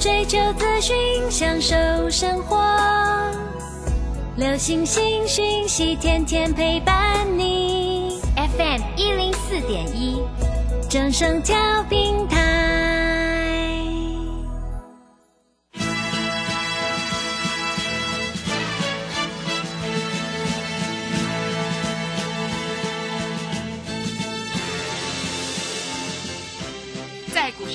追求资讯，享受生活。流星星讯息，天天陪伴你。FM 一零四点一，正声调频台。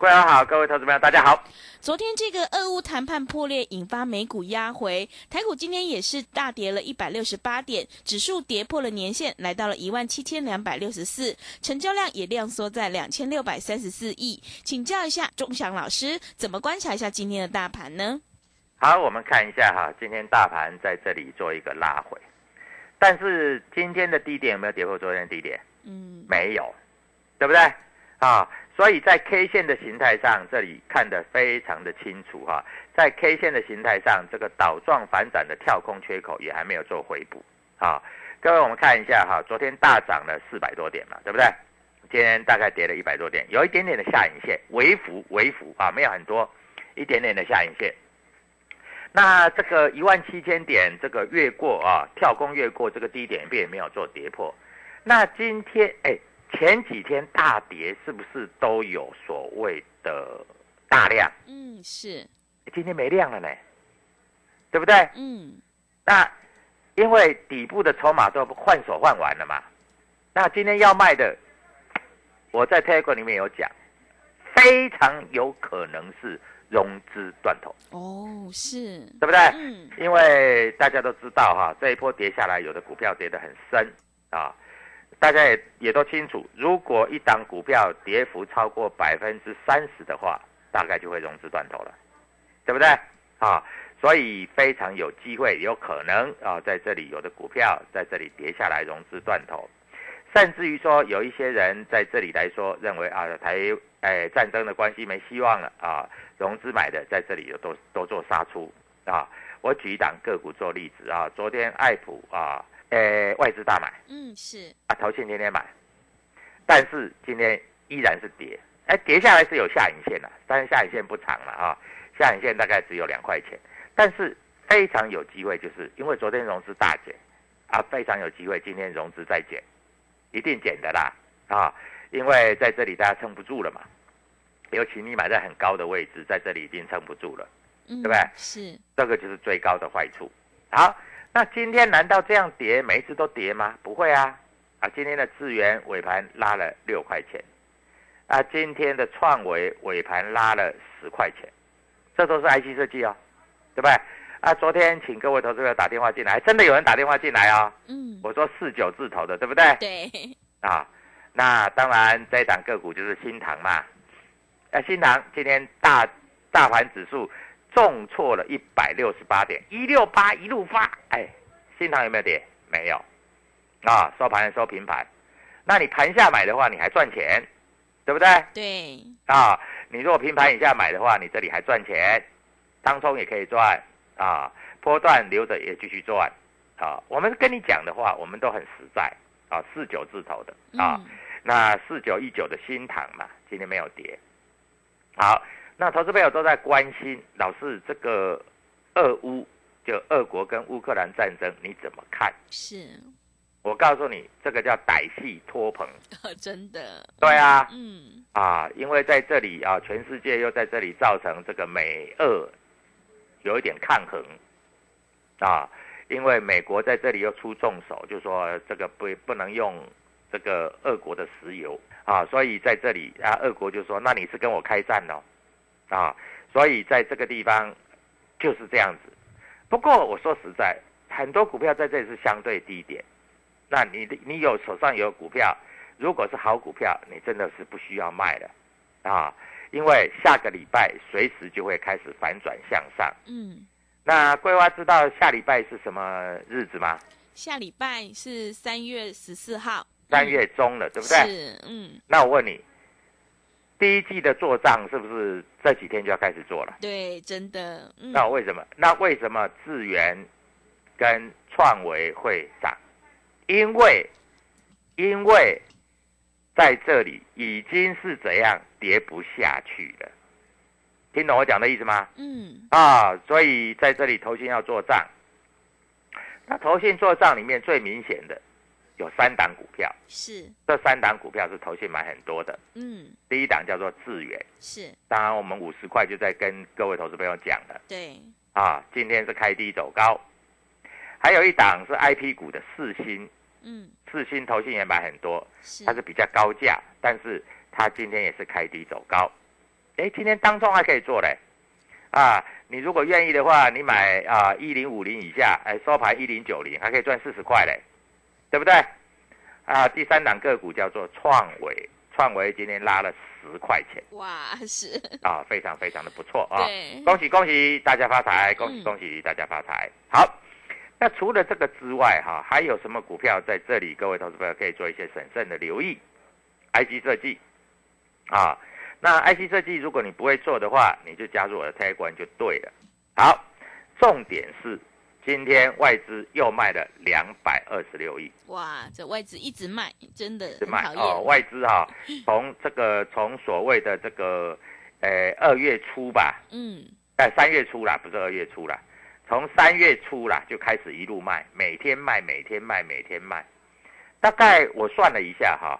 各位好，各位投资朋友，大家好。昨天这个俄乌谈判破裂，引发美股压回，台股今天也是大跌了一百六十八点，指数跌破了年线，来到了一万七千两百六十四，成交量也量缩在两千六百三十四亿。请教一下钟祥老师，怎么观察一下今天的大盘呢？好，我们看一下哈，今天大盘在这里做一个拉回，但是今天的低点有没有跌破昨天的低点？嗯，没有，对不对？啊，所以在 K 线的形态上，这里看得非常的清楚哈。在 K 线的形态上，这个倒状反转的跳空缺口也还没有做回补啊。各位，我们看一下哈，昨天大涨了四百多点嘛，对不对？今天大概跌了一百多点，有一点点的下影线，微幅微幅啊，没有很多，一点点的下影线。那这个一万七千点这个越过啊，跳空越过这个低点，并没有做跌破。那今天哎，前几天大跌是不是都有所谓的大量？嗯，是，今天没量了呢，对不对？嗯，那因为底部的筹码都换手换完了嘛，那今天要卖的，我在 Telegram 里面有讲，非常有可能是融资断头，哦，是，对不对？嗯，因为大家都知道哈，这一波跌下来，有的股票跌得很深啊，大家也也都清楚，如果一档股票跌幅超过百分之三十的话，大概就会融资断头了，对不对？啊，所以非常有机会，有可能啊，在这里有的股票在这里跌下来，融资断头，甚至于说有一些人在这里来说，认为啊台哎战争的关系没希望了啊，融资买的在这里有都都做杀出啊。我举一档个股做例子啊，昨天爱普啊，诶外资大买嗯，是，啊，投信天天买，但是今天依然是跌，哎，跌下来是有下影线的，但是下影线不长了啊，下影线大概只有两块钱，但是非常有机会，就是因为昨天融资大减啊，非常有机会今天融资再减，一定减的啦啊，因为在这里大家撑不住了嘛，尤其你买在很高的位置，在这里已经撑不住了。嗯，对不对是，这个就是最高的坏处。好，那今天难道这样跌，每一只都跌吗？不会啊，啊，今天的智源尾盘拉了六块钱，啊，今天的创维尾盘拉了十块钱，这都是 IC 设计哦，对不对？啊，昨天请各位投资者打电话进来，真的有人打电话进来哦。嗯，我说四九字头的，对不对？对，啊，那当然这一档个股就是新塘嘛。啊，新塘今天大大盘指数重挫了一百六十八点，一六八一路发，哎，新塘有没有跌？没有，啊，收盘收平盘。那你盘下买的话，你还赚钱，对不对？对，啊，你如果平盘以下买的话，你这里还赚钱，当中也可以赚啊，波段留着也继续赚啊。我们跟你讲的话，我们都很实在啊，四九字头的啊，嗯那四九一九的新塘嘛，今天没有跌。好，那投资朋友都在关心，老师这个俄乌就俄国跟乌克兰战争你怎么看？是，我告诉你，这个叫歹戏拖棚。真的。对啊，嗯，啊，因为在这里啊，全世界又在这里造成这个美俄有一点抗衡啊，因为美国在这里又出重手，就说这个不不能用这个俄国的石油啊，所以在这里啊，俄国就说那你是跟我开战哦，啊，所以在这个地方就是这样子。不过我说实在，很多股票在这里是相对低点，那你的你有手上有股票，如果是好股票，你真的是不需要卖的啊，因为下个礼拜随时就会开始反转向上。嗯，那桂花知道下礼拜是什么日子吗？下礼拜是三月十四号，三月中了，对不对？是，嗯，那我问你，第一季的做账是不是这几天就要开始做了？对，真的，嗯，那为什么？那为什么智源跟创维会涨？因为因为在这里已经是怎样跌不下去了，听懂我讲的意思吗？嗯，啊，所以在这里投信要做账。那投信做账里面最明显的有三档股票，是，这三档股票是投信买很多的。嗯，第一档叫做智远，是，当然我们五十块就在跟各位投资朋友讲了。对，啊，今天是开低走高。还有一档是 I P 股的四星，嗯，四星投信也买很多，是，它是比较高价，但是它今天也是开低走高。哎，今天当中还可以做嘞，啊，你如果愿意的话，你买啊一零五零以下，哎收盘一零九零，还可以赚四十块嘞，对不对？啊，第三档个股叫做创维，创维今天拉了十块钱哇，是，啊，非常非常的不错啊，恭喜恭喜大家发财，恭喜嗯恭喜大家发财。好，那除了这个之外哈，还有什么股票在这里？各位投资朋友可以做一些审慎的留意。IC 设计啊，那 IC 设计如果你不会做的话，你就加入我的 t 关就对了。好，重点是今天外资又卖了两百二十六亿，哇，这外资一直卖，真的讨卖哦，外资哈、从这个从所谓的这个呃二月初吧，嗯，在三月初啦，不是二月初啦，从三月初啦就开始一路卖，每天卖，每天卖，每天卖。大概我算了一下哈，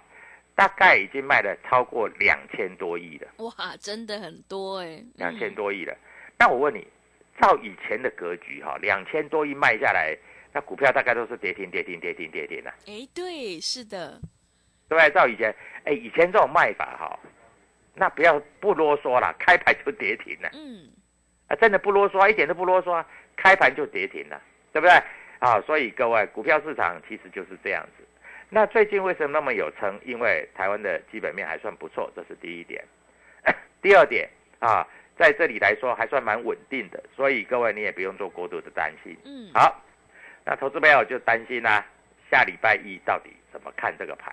大概已经卖了超过两千多亿了，哇，真的很多哎，两千嗯，多亿了。那我问你，照以前的格局哈，两千多亿卖下来，那股票大概都是跌停、跌停、跌停、跌停的、哎，对，是的，对？照以前，哎，以前这种卖法哈，那不要不啰嗦了，开盘就跌停了。嗯，啊，真的不啰嗦，一点都不啰嗦啊，开盘就跌停了，对不对？啊，所以各位，股票市场其实就是这样子。那最近为什么那么有撑？因为台湾的基本面还算不错，这是第一点。第二点啊，在这里来说还算蛮稳定的，所以各位你也不用做过度的担心。嗯，好，那投资朋友就担心啦、下礼拜一到底怎么看这个盘？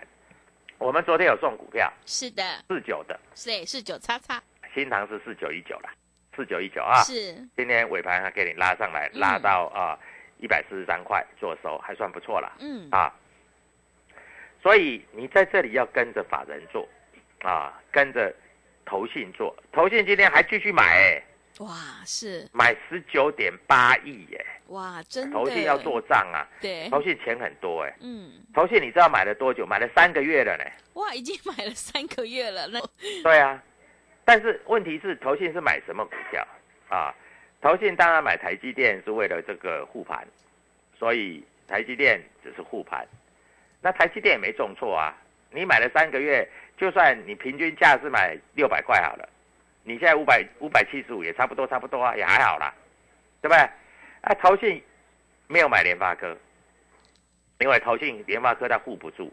我们昨天有送股票，是的，四九的，是四九叉叉，新塘是四九一九啦，四九一九啊。是，今天尾盘还给你拉上来，嗯。拉到啊一百四十三块做收，还算不错了嗯，啊。所以你在这里要跟着法人做啊，跟着投信做，投信今天还继续买、欸，哇，是，买十九点八亿耶，哇，真的，投信要做账啊，对，投信钱很多哎、嗯，投信你知道买了多久？买了三个月了呢。哇，已经买了三个月了，那对啊，但是问题是投信是买什么股票？啊？投信当然买台积电是为了这个护盘，所以台积电只是护盘。那台积电也没重错啊，你买了三个月，就算你平均价是买六百块好了，你现在五百五百七十五也差不多差不多啊，也还好啦，对不对？啊，投信没有买联发科，因为投信联发科它护不住。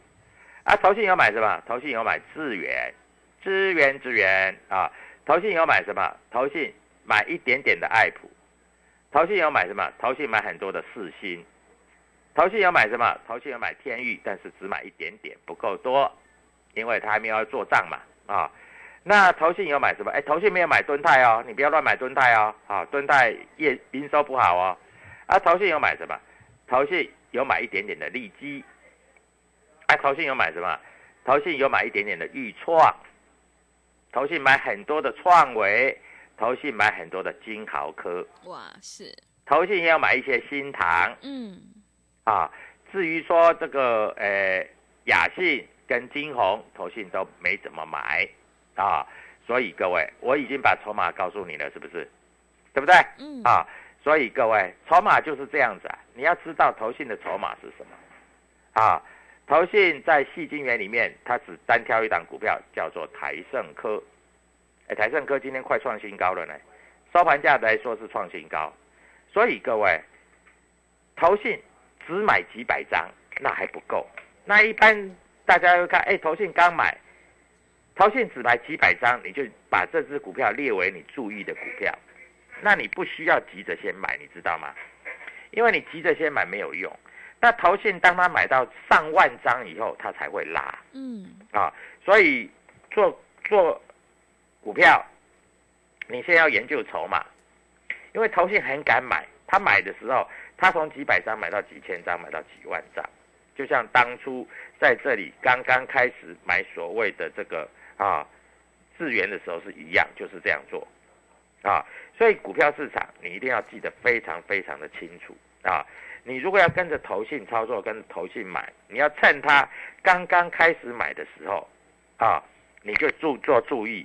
啊，投信有买什么？投信有买资源，资源资源啊，投信有买什么？投信买一点点的爱普，投信有买什么？投信买很多的四星，投信有买什么？投信有买天域，但是只买一点点，不够多，因为他还没有要做账嘛啊。那投信有买什么？哎，投信没有买敦泰哦，你不要乱买敦泰哦，啊，敦泰业营收不好哦。啊，投信有买什么？投信有买一点点的利基，啊，投信有买什么？投信有买一点点的预创，投信买很多的创维，投信买很多的金豪科，哇，是，投信也要买一些新唐嗯，啊。至于说这个呃雅信跟金红，投信都没怎么买啊。所以各位，我已经把筹码告诉你了，是不是？对不对？嗯，啊，所以各位，筹码就是这样子啊。你要知道投信的筹码是什么啊？投信在细晶元里面，它只单挑一档股票，叫做台盛科。哎，台盛科今天快创新高了呢，收盘价来说是创新高。所以各位，投信只买几百张那还不够。那一般大家会看，哎，投信刚买，投信只买几百张，你就把这只股票列为你注意的股票。那你不需要急着先买，你知道吗？因为你急着先买没有用。那投信当他买到上万张以后，他才会拉嗯，啊。所以做做股票，你先要研究筹码，因为投信很敢买，他买的时候，他从几百张买到几千张，买到几万张，就像当初在这里刚刚开始买所谓的这个啊资源的时候是一样，就是这样做啊。所以股票市场你一定要记得非常非常的清楚啊！你如果要跟着投信操作，跟着投信买，你要趁它刚刚开始买的时候啊，你就注做注意，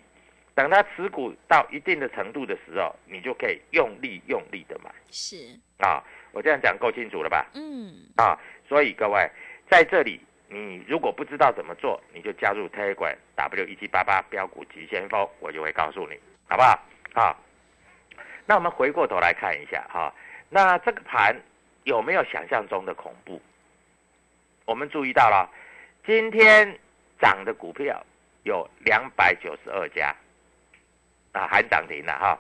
等它持股到一定的程度的时候，你就可以用力用力的买是，啊！我这样讲够清楚了吧？嗯，啊，所以各位在这里，你如果不知道怎么做，你就加入 Telegram W 一七八八标股急先锋，我就会告诉你，好不好？啊，那我们回过头来看一下哈、那这个盘有没有想象中的恐怖？我们注意到了，今天涨的股票有两百九十二家，啊，含涨停了哈。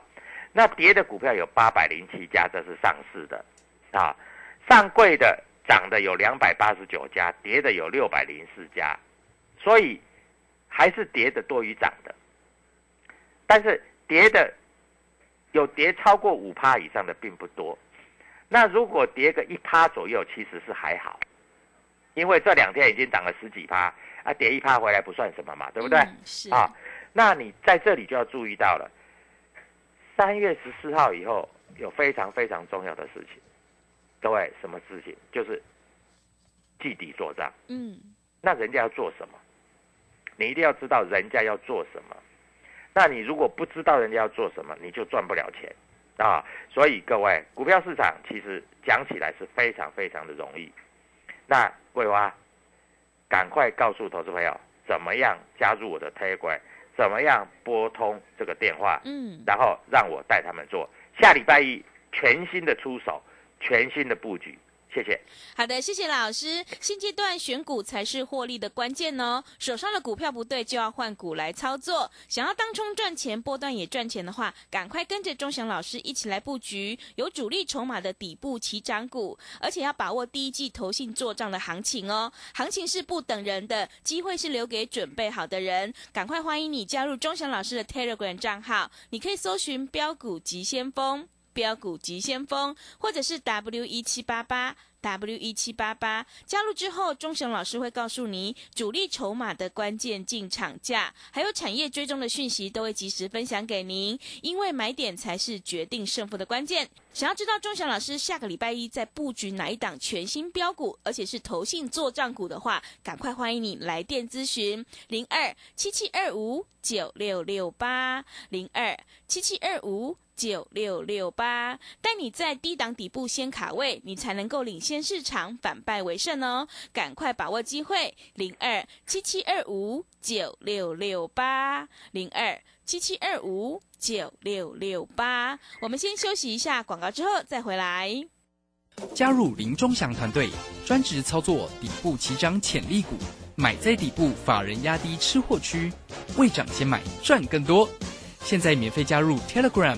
那跌的股票有八百零七家，这是上市的，啊，上柜的涨的有两百八十九家，跌的有六百零四家，所以还是跌的多于涨的。但是跌的有跌超过五趴以上的并不多。那如果跌个一趴左右，其实是还好，因为这两天已经涨了十几趴啊，跌一趴回来不算什么嘛，对不对？嗯是啊，那你在这里就要注意到了，三月十四号以后有非常非常重要的事情，各位什么事情？就是季底做账。嗯，那人家要做什么？你一定要知道人家要做什么。那你如果不知道人家要做什么，你就赚不了钱啊！所以各位，股票市场其实讲起来是非常非常的容易。那桂花，赶快告诉投资朋友，怎么样加入我的 Telegram，怎么样拨通这个电话，嗯，然后让我带他们做下礼拜一全新的出手，全新的布局。谢谢。好的，谢谢老师。现阶段选股才是获利的关键哦，手上的股票不对，就要换股来操作。想要当冲赚钱，波段也赚钱的话，赶快跟着钟祥老师一起来布局有主力筹码的底部起涨股，而且要把握第一季投信做账的行情哦。行情是不等人的，机会是留给准备好的人。赶快欢迎你加入钟祥老师的 Telegram 账号，你可以搜寻标股急先锋。标股急先锋，或者是 W 一七八八 W 一七八八，加入之后，钟祥老师会告诉你主力筹码的关键进场价，还有产业追踪的讯息，都会及时分享给您。因为买点才是决定胜负的关键。想要知道钟祥老师下个礼拜一在布局哪一档全新标股，而且是投信做账股的话，赶快欢迎你来电咨询零二七七二五九六六八零二七七二五。九六六八，带你在低档底部先卡位，你才能够领先市场，反败为胜哦！赶快把握机会，零二七七二五九六六八，零二七七二五九六六八。我们先休息一下广告，之后再回来。加入林忠祥团队，专职操作底部起涨潜力股，买在底部，法人压低吃货区，未涨先买赚更多。现在免费加入 Telegram。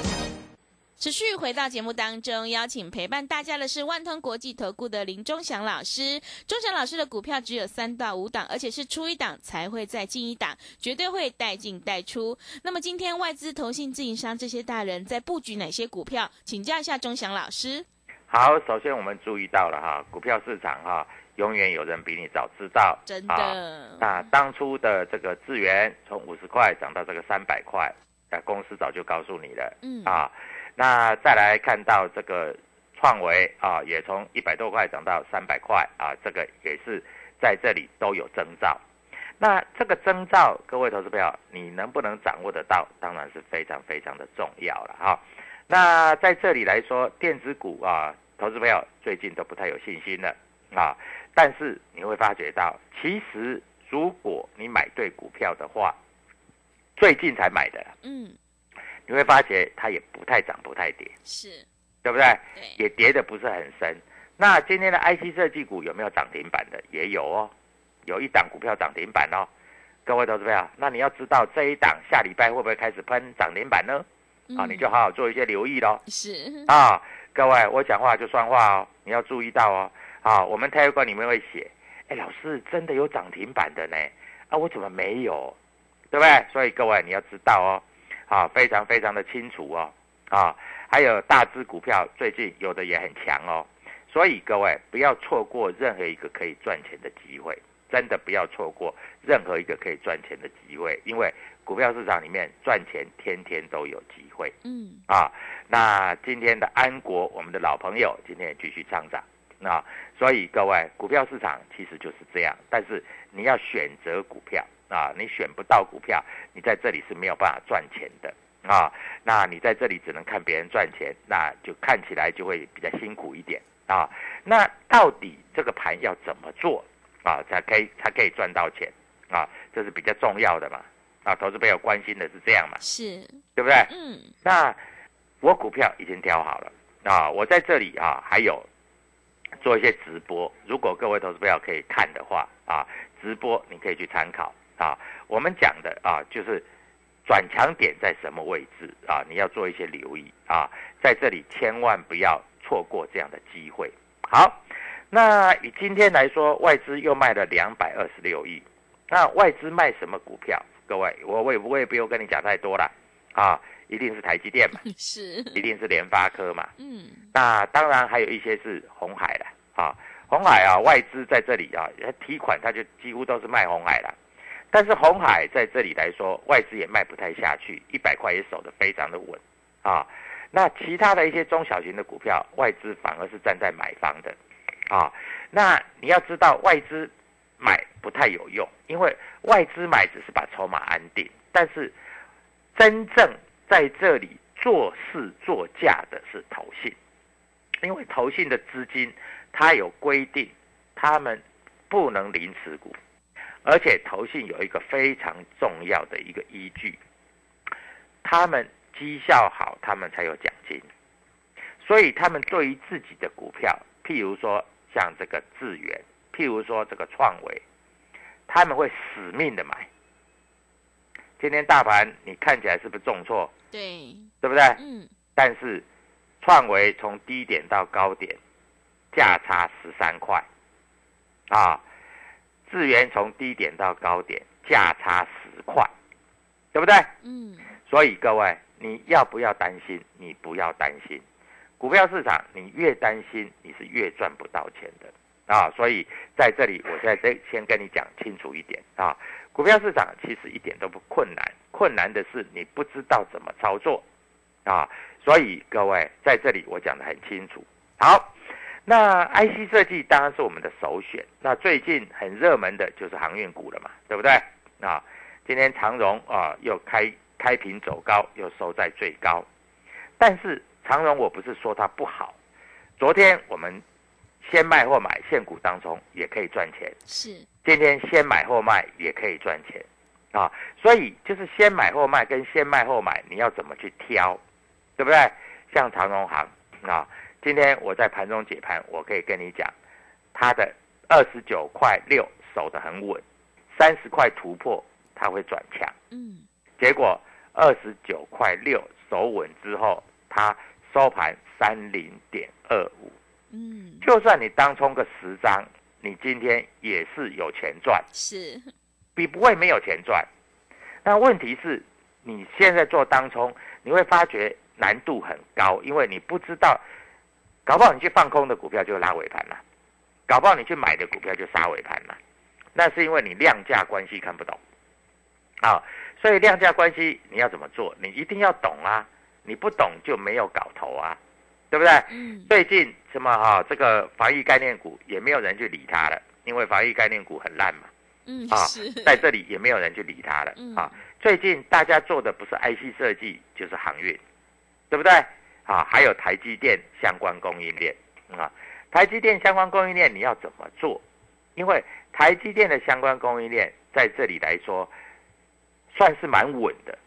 持续回到节目当中，邀请陪伴大家的是万通国际投顾的林忠祥老师。忠祥老师的股票只有三到五档，而且是出一档才会再进一档，绝对会带进带出。那么今天外资、投信、自营商这些大人在布局哪些股票？请教一下忠祥老师。好，首先我们注意到了哈，股票市场哈，永远有人比你早知道。真啊的，那当初的这个资源从五十块涨到这个三百块，那公司早就告诉你了。嗯啊，那再来看到这个创维啊，也从一百多块涨到三百块啊，这个也是在这里都有征兆。那这个征兆，各位投资朋友，你能不能掌握得到？当然是非常非常的重要了哈。那在这里来说，电子股啊，投资朋友最近都不太有信心了啊。但是你会发觉到，其实如果你买对股票的话，最近才买的，嗯，你会发觉它也不太涨不太跌，是，对不对？对，也跌的不是很深。那今天的 IC 设计股有没有涨停板的？也有哦，有一档股票涨停板哦。各位投资朋友，那你要知道这一档下礼拜会不会开始喷涨停板呢？啊，嗯你就好好做一些留意喽。是，啊，各位，我讲话就算话哦，你要注意到哦。啊，我们 Telegram 里面会写，哎，老师真的有涨停板的呢，啊，我怎么没有？对不对？所以各位你要知道哦，啊，非常非常的清楚哦，啊，还有大只股票最近有的也很强哦，所以各位不要错过任何一个可以赚钱的机会，真的不要错过任何一个可以赚钱的机会，因为股票市场里面赚钱天天都有机会。嗯，啊，那今天的安国，我们的老朋友，今天也继续上涨啊，所以各位，股票市场其实就是这样，但是你要选择股票啊，你选不到股票，你在这里是没有办法赚钱的啊，那你在这里只能看别人赚钱，那就看起来就会比较辛苦一点啊。那到底这个盘要怎么做啊，才可以才可以赚到钱啊？这是比较重要的嘛啊，投资朋友关心的是这样嘛，是，对不对？嗯，那我股票已经挑好了啊，我在这里啊还有做一些直播，如果各位投资朋友可以看的话啊，直播你可以去参考啊。我们讲的啊就是转强点在什么位置啊，你要做一些留意啊，在这里千万不要错过这样的机会。好，那以今天来说，外资又卖了两百二十六亿，那外资卖什么股票？各位，我我也我也不用跟你讲太多了啊，一定是台积电嘛，是，一定是联发科嘛，嗯，那当然还有一些是红海了啊，红海啊，外资在这里啊提款，它就几乎都是卖红海了。但是红海在这里来说，外资也卖不太下去，一百块也守得非常的稳啊。那其他的一些中小型的股票，外资反而是站在买方的啊。那你要知道，外资买不太有用，因为外资买只是把筹码安定，但是真正在这里做事做价的是投信，因为投信的资金它有规定，他们不能零持股，而且投信有一个非常重要的一个依据，他们绩效好，他们才有奖金，所以他们对于自己的股票，譬如说像这个智源，譬如说这个创维，他们会死命的买。今天大盘你看起来是不是重挫？对，对不对？嗯，但是创维从低点到高点价差十三块，啊，智源从低点到高点价差十块，对不对？嗯，所以各位，你要不要担心？你不要担心，股票市场你越担心，你是越赚不到钱的啊！所以在这里，我现在这先跟你讲清楚一点啊，股票市场其实一点都不困难，困难的是你不知道怎么操作啊！所以各位在这里我讲的很清楚。好，那 IC 设计当然是我们的首选。那最近很热门的就是航运股了嘛，对不对？啊，今天长荣啊又开开平走高，又收在最高。但是长荣我不是说它不好，昨天我们先卖后买现股当中也可以赚钱，是，今天先买后卖也可以赚钱啊。所以就是先买后卖跟先卖后买，你要怎么去挑，对不对？像长荣行啊，今天我在盘中解盘，我可以跟你讲，它的二十九块六守得很稳，三十块突破它会转强。嗯，结果二十九块六守稳之后，它收盘三零点二五，嗯，就算你当冲个十张，你今天也是有钱赚，是，比不会没有钱赚。那问题是，你现在做当冲，你会发觉难度很高，因为你不知道，搞不好你去放空的股票就拉尾盘了，搞不好你去买的股票就杀尾盘了，那是因为你量价关系看不懂，啊，所以量价关系你要怎么做，你一定要懂啊，你不懂就没有搞头啊，对不对？嗯，最近什么哈、这个防疫概念股也没有人去理它了，因为防疫概念股很烂嘛。嗯，啊是，在这里也没有人去理它了嗯啊。最近大家做的不是 IC 设计就是航运，对不对？啊，还有台积电相关供应链啊。台积电相关供应链你要怎么做？因为台积电的相关供应链在这里来说，算是蛮稳的，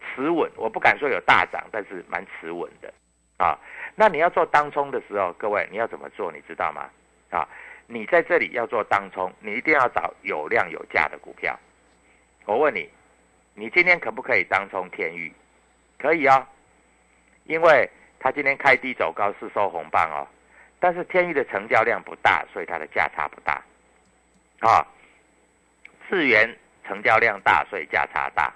持稳。我不敢说有大涨，但是蛮持稳的啊。那你要做当冲的时候，各位你要怎么做？你知道吗？啊，你在这里要做当冲，你一定要找有量有价的股票。我问你，你今天可不可以当冲天域？可以哦，因为它今天开低走高是收红棒哦，但是天域的成交量不大，所以它的价差不大。啊，智源成交量大，所以价差大，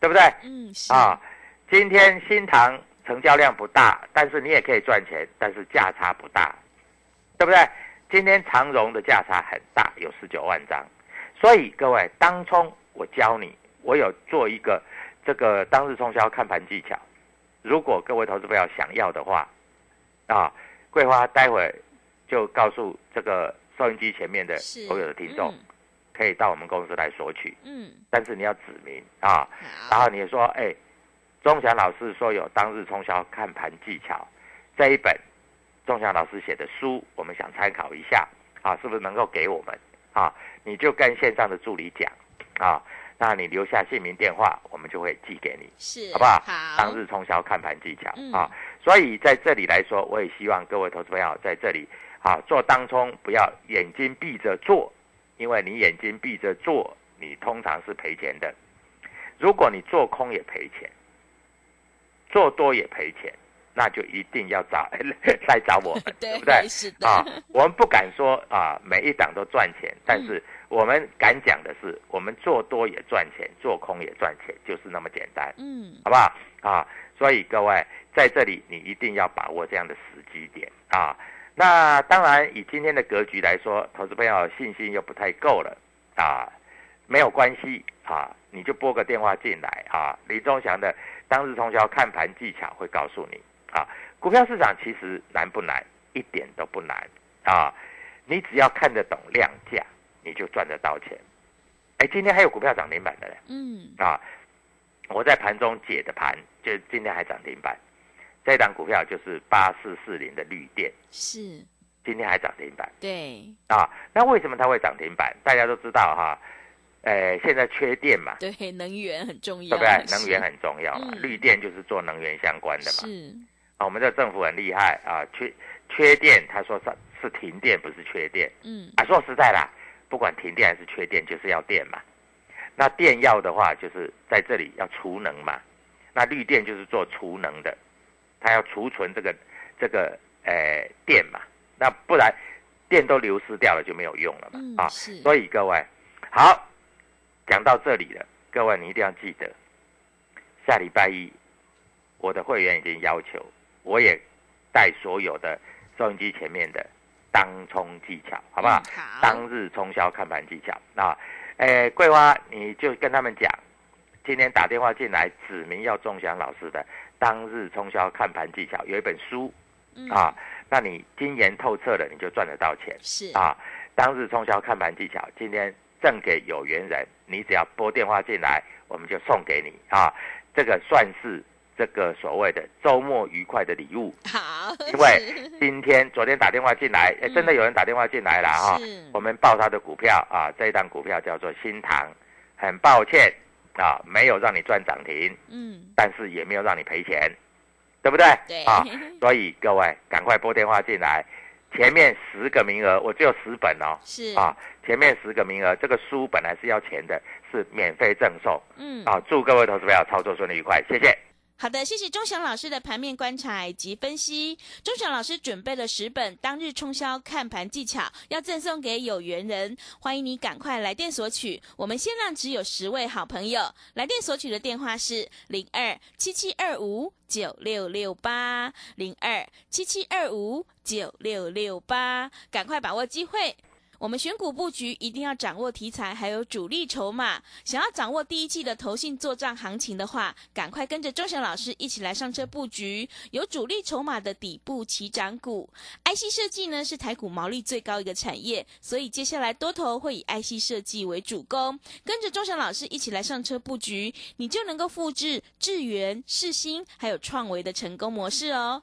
对不对？嗯，是，啊，今天新塘成交量不大，但是你也可以赚钱，但是价差不大，对不对？今天长荣的价差很大，有十九万张，所以各位当冲我教你，我有做一个这个当日冲销看盘技巧，如果各位投资朋友想要的话，啊，桂花待会就告诉这个收音机前面的，所有的听众，嗯可以到我们公司来索取，嗯，但是你要指明啊。然好，后你说，哎，钟祥老师说有当日冲销看盘技巧这一本，钟祥老师写的书，我们想参考一下啊，是不是能够给我们啊？你就跟线上的助理讲啊，那你留下姓名电话，我们就会寄给你，是，好不好？好，当日冲销看盘技巧嗯啊，所以在这里来说，我也希望各位投资朋友在这里啊做当冲，不要眼睛闭着做，因为你眼睛闭着做，你通常是赔钱的。如果你做空也赔钱，做多也赔钱，那就一定要找 来找我们，对不对？是的，啊，我们不敢说啊，每一档都赚钱，但是我们敢讲的是，我们做多也赚钱，做空也赚钱，就是那么简单。嗯，好不好啊？所以各位在这里，你一定要把握这样的时机点啊。那当然，以今天的格局来说，投资朋友信心又不太够了啊，没有关系啊，你就拨个电话进来啊。李忠祥的当日冲销看盘技巧会告诉你啊。股票市场其实难不难？一点都不难啊。你只要看得懂量价，你就赚得到钱。哎，今天还有股票涨停板的嘞。嗯，啊，我在盘中解的盘，就今天还涨停板，这档股票就是八四四零的绿电，是，今天还涨停板对，啊。那为什么它会涨停板？大家都知道哈，呃，现在缺电嘛，对，能源很重要，对不对？能源很重要嘛，嗯绿电就是做能源相关的嘛。是，啊，我们这政府很厉害啊，缺缺电，他说是是停电，不是缺电。嗯，啊，说实在啦，不管停电还是缺电，就是要电嘛。那电要的话，就是在这里要储能嘛。那绿电就是做储能的，它要储存这个这个呃电嘛。那不然电都流失掉了就没有用了嘛。啊，嗯是所以各位好，讲到这里了，各位你一定要记得，下礼拜一我的会员已经要求，我也带所有的收音机前面的当冲技巧，好不好？嗯好，当日冲销看盘技巧啊，诶，桂花，你就跟他们讲，今天打电话进来，指明要钟祥老师的当日冲销看盘技巧，有一本书嗯啊，那你精研透彻了，你就赚得到钱是，啊。当日冲销看盘技巧，今天赠给有缘人，你只要拨电话进来，我们就送给你啊，这个算是这个所谓的周末愉快的礼物。好，因为今天、昨天打电话进来，哎，真的有人打电话进来了哈、是。我们报他的股票啊，这一档股票叫做新塘，很抱歉啊，没有让你赚涨停，嗯，但是也没有让你赔钱，对不对？对。啊，所以各位赶快拨电话进来，前面十个名额，我只有十本哦，是，啊，前面十个名额，这个书本来是要钱的，是免费赠送。嗯，啊，祝各位投资朋友操作顺利愉快，谢谢。好的，谢谢钟祥老师的盘面观察以及分析。钟祥老师准备了十本当日冲销看盘技巧，要赠送给有缘人，欢迎你赶快来电索取。我们限量只有十位好朋友，来电索取的电话是零二七七二五九六六八零二七七二五九六六八，赶快把握机会。我们选股布局一定要掌握题材，还有主力筹码。想要掌握第一季的投信做账行情的话，赶快跟着钟祥老师一起来上车布局有主力筹码的底部起涨股。IC 设计呢是台股毛利最高一个产业，所以接下来多头会以 IC 设计为主攻。跟着钟祥老师一起来上车布局，你就能够复制智源、世新还有创维的成功模式哦。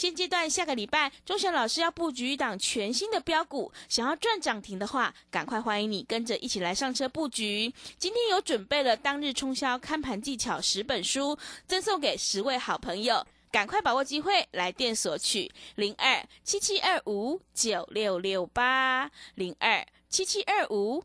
现阶段下个礼拜，钟祥老师要布局一档全新的标股，想要赚涨停的话，赶快欢迎你跟着一起来上车布局。今天有准备了当日冲销看盘技巧十本书，赠送给十位好朋友，赶快把握机会来电索取零二七七二五九六六八零二七七二五。